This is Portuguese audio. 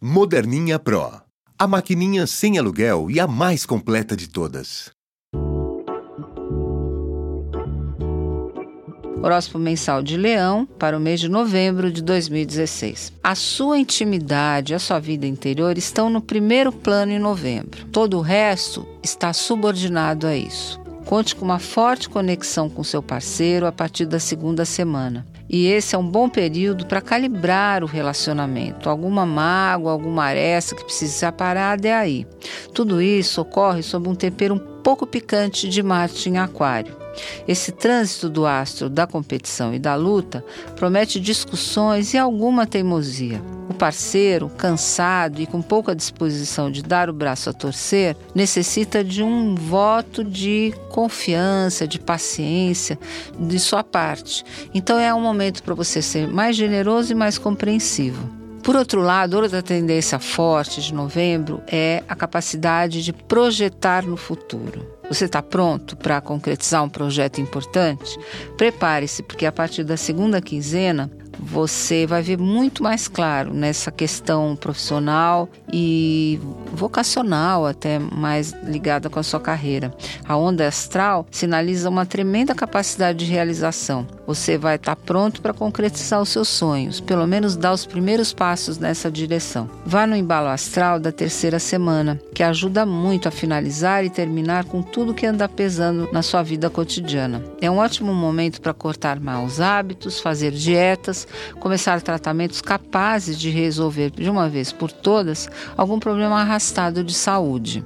Moderninha Pro. A maquininha sem aluguel e a mais completa de todas. Horóscopo mensal de Leão para o mês de novembro de 2016. A sua intimidade, a sua vida interior estão no primeiro plano em novembro. Todo o resto está subordinado a isso. Conte com uma forte conexão com seu parceiro a partir da segunda semana. E esse é um bom período para calibrar o relacionamento. Alguma mágoa, alguma aresta que precisa ser aparada é aí. Tudo isso ocorre sob um tempero um pouco picante de Marte em Aquário. Esse trânsito do astro da competição e da luta promete discussões e alguma teimosia. O parceiro, cansado e com pouca disposição de dar o braço a torcer, necessita de um voto de confiança, de paciência de sua parte. Então é um momento para você ser mais generoso e mais compreensivo. Por outro lado, outra tendência forte de novembro é a capacidade de projetar no futuro. Você está pronto para concretizar um projeto importante? Prepare-se, porque a partir da segunda quinzena você vai ver muito mais claro nessa questão profissional e vocacional, até mais ligada com a sua carreira. A onda astral sinaliza uma tremenda capacidade de realização. Você vai estar pronto para concretizar os seus sonhos, pelo menos dar os primeiros passos nessa direção. Vá no embalo astral da terceira semana, que ajuda muito a finalizar e terminar com tudo que anda pesando na sua vida cotidiana. É um ótimo momento para cortar maus hábitos, fazer dietas, começar tratamentos capazes de resolver de uma vez por todas algum problema arrastado de saúde.